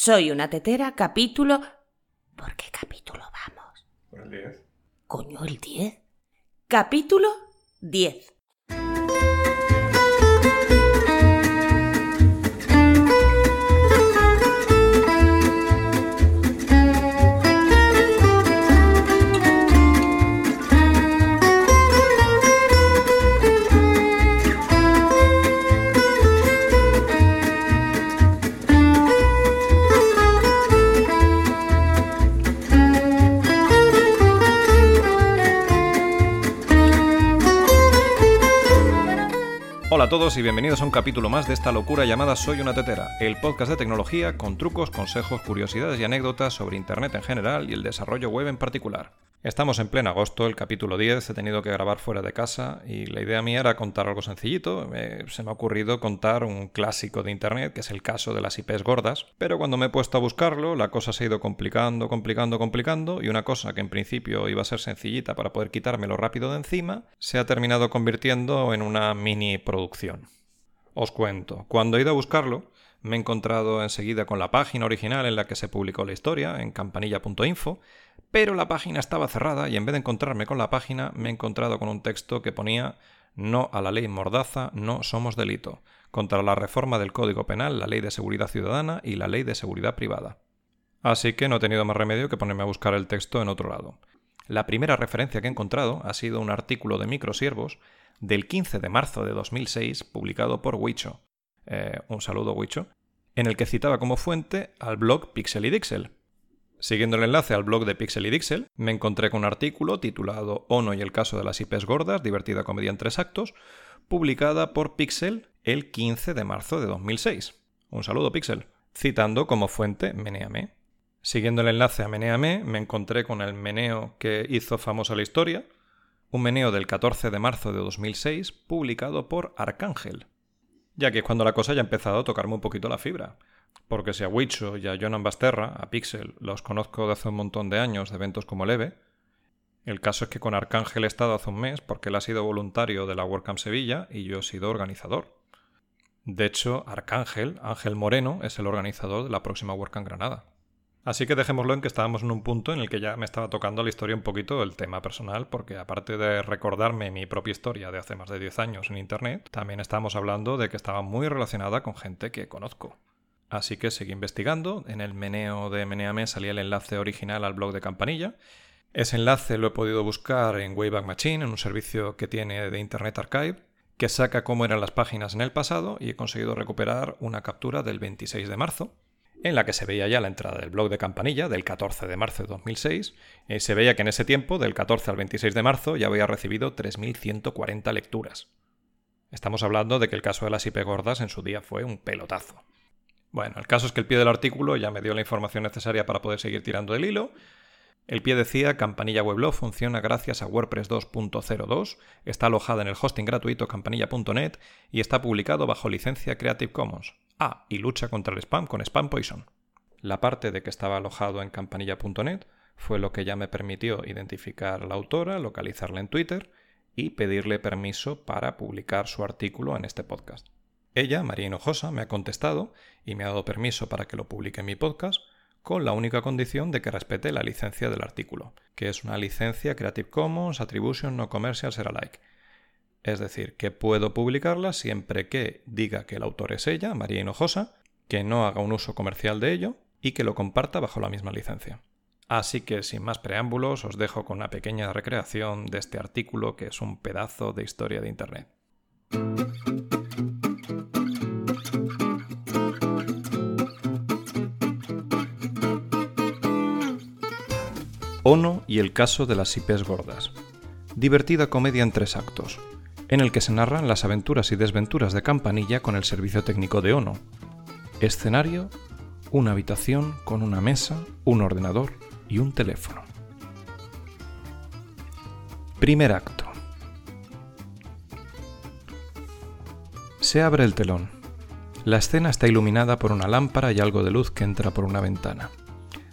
Soy una tetera, capítulo... ¿Por qué capítulo vamos? El 10. Coño, el 10. Capítulo 10. A todos y bienvenidos a un capítulo más de esta locura llamada Soy una tetera, el podcast de tecnología con trucos, consejos, curiosidades y anécdotas sobre Internet en general y el desarrollo web en particular. Estamos en pleno agosto, el capítulo 10, he tenido que grabar fuera de casa y la idea mía era contar algo sencillito. Se me ha ocurrido contar un clásico de Internet, que es el caso de las IPs gordas, pero cuando me he puesto a buscarlo, la cosa se ha ido complicando, complicando, complicando y una cosa que en principio iba a ser sencillita para poder quitármelo rápido de encima, se ha terminado convirtiendo en una mini producción. Os cuento, cuando he ido a buscarlo, me he encontrado enseguida con la página original en la que se publicó la historia, en campanilla.info, pero la página estaba cerrada y en vez de encontrarme con la página me he encontrado con un texto que ponía no a la ley Mordaza, no somos delito, contra la reforma del Código Penal, la ley de seguridad ciudadana y la ley de seguridad privada. Así que no he tenido más remedio que ponerme a buscar el texto en otro lado. La primera referencia que he encontrado ha sido un artículo de Microsiervos del 15 de marzo de 2006 publicado por Wicho. Eh, un saludo Wicho, en el que citaba como fuente al blog Pixel y Dixel, Siguiendo el enlace al blog de Pixel y Dixel, me encontré con un artículo titulado Ono y el caso de las IPs gordas, divertida comedia en tres actos, publicada por Pixel el 15 de marzo de 2006. Un saludo Pixel, citando como fuente Meneame. Siguiendo el enlace a Meneame, me encontré con el meneo que hizo famosa la historia, un meneo del 14 de marzo de 2006, publicado por Arcángel. Ya que es cuando la cosa ya ha empezado a tocarme un poquito la fibra porque si a Wicho y a Jonan Basterra, a Pixel, los conozco de hace un montón de años de eventos como Leve, el caso es que con Arcángel he estado hace un mes porque él ha sido voluntario de la WordCamp Sevilla y yo he sido organizador. De hecho, Arcángel, Ángel Moreno, es el organizador de la próxima WordCamp Granada. Así que dejémoslo en que estábamos en un punto en el que ya me estaba tocando la historia un poquito el tema personal, porque aparte de recordarme mi propia historia de hace más de 10 años en Internet, también estábamos hablando de que estaba muy relacionada con gente que conozco. Así que seguí investigando. En el meneo de Meneame salía el enlace original al blog de Campanilla. Ese enlace lo he podido buscar en Wayback Machine, en un servicio que tiene de Internet Archive, que saca cómo eran las páginas en el pasado y he conseguido recuperar una captura del 26 de marzo, en la que se veía ya la entrada del blog de Campanilla del 14 de marzo de 2006. Y se veía que en ese tiempo, del 14 al 26 de marzo, ya había recibido 3.140 lecturas. Estamos hablando de que el caso de las IP gordas en su día fue un pelotazo. Bueno, el caso es que el pie del artículo ya me dio la información necesaria para poder seguir tirando del hilo. El pie decía Campanilla Weblog funciona gracias a WordPress 2.02, está alojada en el hosting gratuito campanilla.net y está publicado bajo licencia Creative Commons. Ah, y lucha contra el spam con Spam Poison. La parte de que estaba alojado en campanilla.net fue lo que ya me permitió identificar a la autora, localizarla en Twitter y pedirle permiso para publicar su artículo en este podcast. Ella, María Hinojosa, me ha contestado y me ha dado permiso para que lo publique en mi podcast, con la única condición de que respete la licencia del artículo, que es una licencia Creative Commons Attribution No Commercial Share Alike. Es decir, que puedo publicarla siempre que diga que el autor es ella, María Hinojosa, que no haga un uso comercial de ello y que lo comparta bajo la misma licencia. Así que sin más preámbulos os dejo con una pequeña recreación de este artículo que es un pedazo de historia de Internet. Ono y el caso de las IPs gordas. Divertida comedia en tres actos, en el que se narran las aventuras y desventuras de Campanilla con el servicio técnico de Ono. Escenario, una habitación con una mesa, un ordenador y un teléfono. Primer acto. Se abre el telón. La escena está iluminada por una lámpara y algo de luz que entra por una ventana.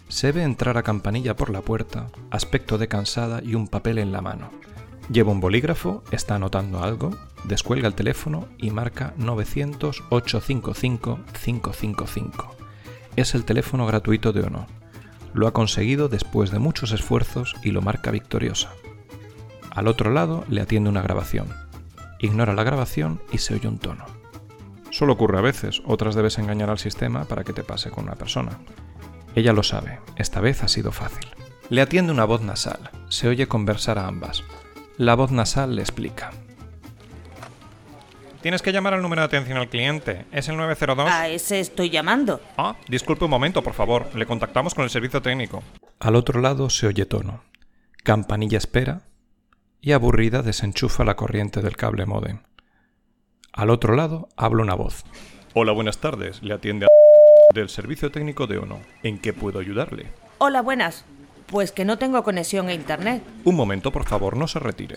Se ve entrar a Campanilla por la puerta, aspecto de cansada y un papel en la mano. Lleva un bolígrafo, está anotando algo, descuelga el teléfono y marca 900-855-555. Es el teléfono gratuito de Ono. Lo ha conseguido después de muchos esfuerzos y lo marca victoriosa. Al otro lado le atiende una grabación. Ignora la grabación y se oye un tono. Solo ocurre a veces, otras debes engañar al sistema para que te pase con una persona. Ella lo sabe, esta vez ha sido fácil. Le atiende una voz nasal, se oye conversar a ambas. La voz nasal le explica. Tienes que llamar al número de atención al cliente. ¿Es el 902? A ese estoy llamando. Ah, disculpe un momento, por favor. Le contactamos con el servicio técnico. Al otro lado se oye tono. Campanilla espera y aburrida desenchufa la corriente del cable modem. Al otro lado habla una voz. Hola, buenas tardes. Le atiende a del servicio técnico de Ono. ¿En qué puedo ayudarle? Hola, buenas. Pues que no tengo conexión a internet. Un momento, por favor, no se retire.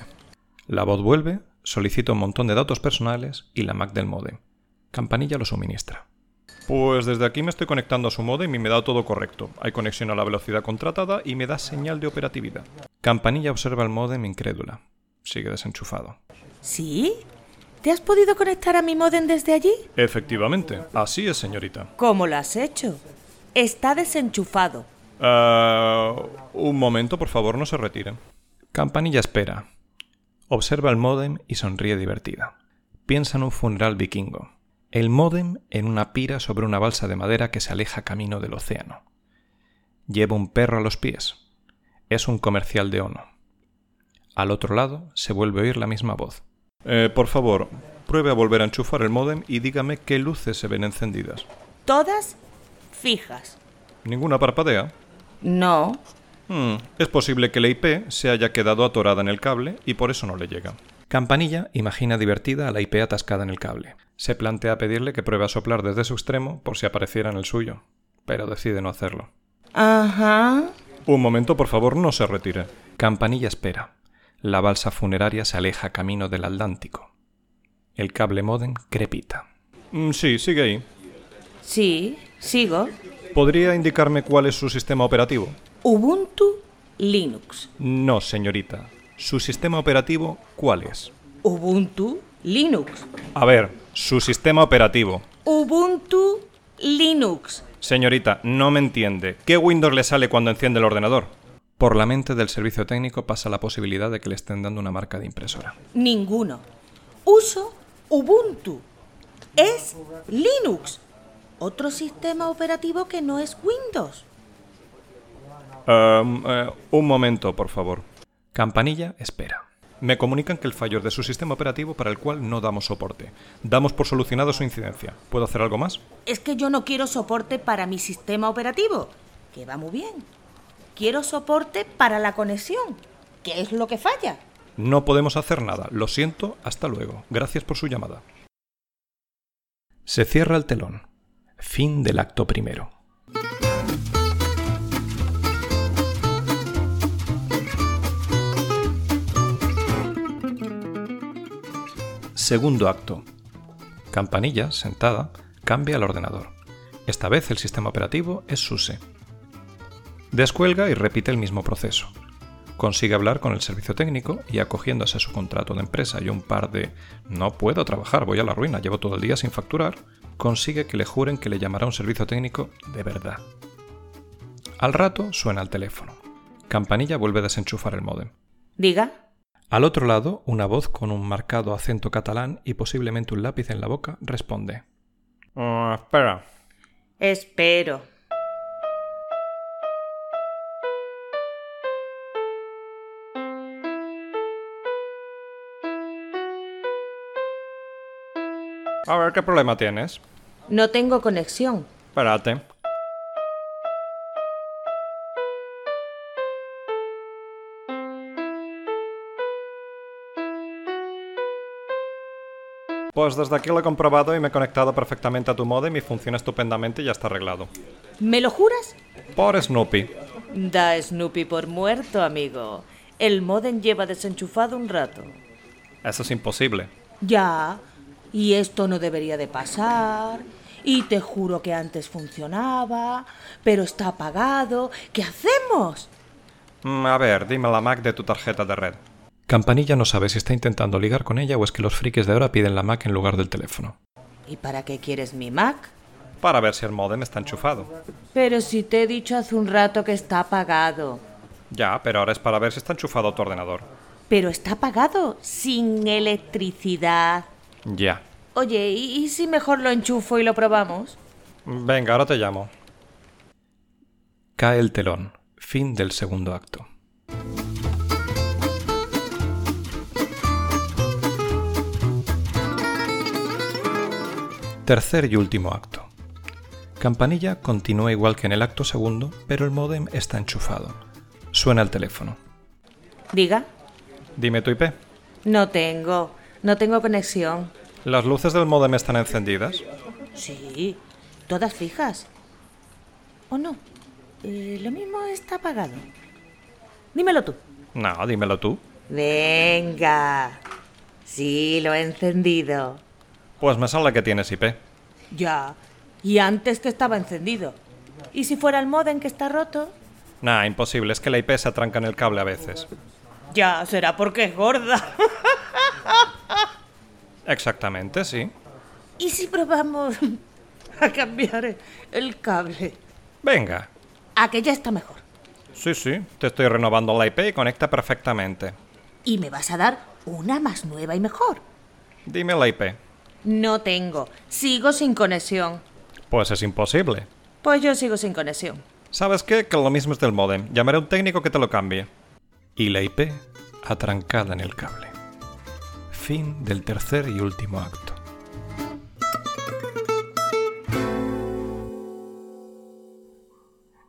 La voz vuelve, solicita un montón de datos personales y la Mac del modem. Campanilla lo suministra. Pues desde aquí me estoy conectando a su modem y me da todo correcto. Hay conexión a la velocidad contratada y me da señal de operatividad. Campanilla observa el modem incrédula. Sigue desenchufado. ¿Sí? ¿Te has podido conectar a mi modem desde allí? Efectivamente, así es, señorita. ¿Cómo lo has hecho? Está desenchufado. Ah, un momento, por favor, no se retiren. Campanilla espera. Observa el módem y sonríe divertida. Piensa en un funeral vikingo. El módem en una pira sobre una balsa de madera que se aleja camino del océano. Lleva un perro a los pies. Es un comercial de Ono. Al otro lado se vuelve a oír la misma voz. Eh, por favor, pruebe a volver a enchufar el módem y dígame qué luces se ven encendidas. Todas fijas. ¿Ninguna parpadea? No. Hmm, es posible que la IP se haya quedado atorada en el cable y por eso no le llega. Campanilla imagina divertida a la IP atascada en el cable. Se plantea pedirle que pruebe a soplar desde su extremo por si apareciera en el suyo, pero decide no hacerlo. Ajá. Un momento, por favor, no se retire. Campanilla espera. La balsa funeraria se aleja camino del Atlántico. El cable modem crepita. Mm, sí, sigue ahí. Sí, sigo. ¿Podría indicarme cuál es su sistema operativo? Ubuntu Linux. No, señorita. ¿Su sistema operativo cuál es? Ubuntu Linux. A ver, su sistema operativo. Ubuntu Linux. Señorita, no me entiende. ¿Qué Windows le sale cuando enciende el ordenador? Por la mente del servicio técnico pasa la posibilidad de que le estén dando una marca de impresora. Ninguno. Uso Ubuntu. Es Linux. Otro sistema operativo que no es Windows. Um, eh, un momento, por favor. Campanilla, espera. Me comunican que el fallo es de su sistema operativo para el cual no damos soporte. Damos por solucionado su incidencia. ¿Puedo hacer algo más? Es que yo no quiero soporte para mi sistema operativo, que va muy bien. Quiero soporte para la conexión, que es lo que falla. No podemos hacer nada. Lo siento. Hasta luego. Gracias por su llamada. Se cierra el telón. Fin del acto primero. Segundo acto. Campanilla, sentada, cambia el ordenador. Esta vez el sistema operativo es SUSE. Descuelga y repite el mismo proceso. Consigue hablar con el servicio técnico y acogiéndose a su contrato de empresa y un par de no puedo trabajar, voy a la ruina, llevo todo el día sin facturar, consigue que le juren que le llamará un servicio técnico de verdad. Al rato suena el teléfono. Campanilla vuelve a desenchufar el módem. Diga. Al otro lado, una voz con un marcado acento catalán y posiblemente un lápiz en la boca responde. Oh, espera. Espero. A ver, ¿qué problema tienes? No tengo conexión. Espérate. Pues desde aquí lo he comprobado y me he conectado perfectamente a tu modem y funciona estupendamente y ya está arreglado. ¿Me lo juras? Por Snoopy. Da Snoopy por muerto, amigo. El modem lleva desenchufado un rato. Eso es imposible. Ya. Y esto no debería de pasar. Y te juro que antes funcionaba, pero está apagado. ¿Qué hacemos? Mm, a ver, dime la Mac de tu tarjeta de red. Campanilla no sabe si está intentando ligar con ella o es que los frikis de ahora piden la Mac en lugar del teléfono. ¿Y para qué quieres mi Mac? para ver si el modem está enchufado. Pero si te he dicho hace un rato que está apagado. Ya, pero ahora es para ver si está enchufado tu ordenador. Pero está apagado, sin electricidad. Ya. Oye, ¿y, y si mejor lo enchufo y lo probamos? Venga, ahora te llamo. Cae el telón. Fin del segundo acto. Tercer y último acto. Campanilla continúa igual que en el acto segundo, pero el módem está enchufado. Suena el teléfono. Diga. Dime tu IP. No tengo. No tengo conexión. ¿Las luces del módem están encendidas? Sí, todas fijas. ¿O no? Eh, lo mismo está apagado. Dímelo tú. No, dímelo tú. Venga. Sí, lo he encendido. Pues me sale que tienes IP. Ya. Y antes que estaba encendido. ¿Y si fuera el modem que está roto? Nah, imposible, es que la IP se atranca en el cable a veces. Ya, será porque es gorda. Exactamente, sí. ¿Y si probamos a cambiar el cable? Venga. A que ya está mejor. Sí, sí, te estoy renovando la IP y conecta perfectamente. Y me vas a dar una más nueva y mejor. Dime la IP. No tengo. Sigo sin conexión. Pues es imposible. Pues yo sigo sin conexión. ¿Sabes qué? Que lo mismo es del modem. Llamaré a un técnico que te lo cambie. Y la IP atrancada en el cable. Fin del tercer y último acto.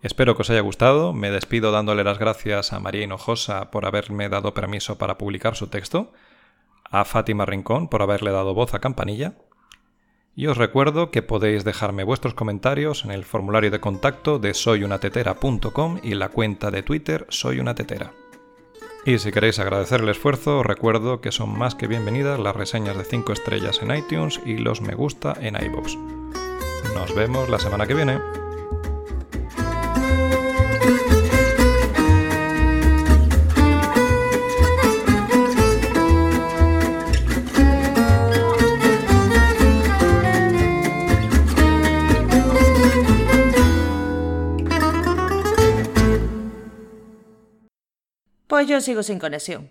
Espero que os haya gustado. Me despido dándole las gracias a María Hinojosa por haberme dado permiso para publicar su texto, a Fátima Rincón por haberle dado voz a Campanilla, y os recuerdo que podéis dejarme vuestros comentarios en el formulario de contacto de soyunatetera.com y la cuenta de Twitter soyunatetera. Y si queréis agradecer el esfuerzo, os recuerdo que son más que bienvenidas las reseñas de 5 estrellas en iTunes y los me gusta en iVoox. Nos vemos la semana que viene. Pues yo sigo sin conexión.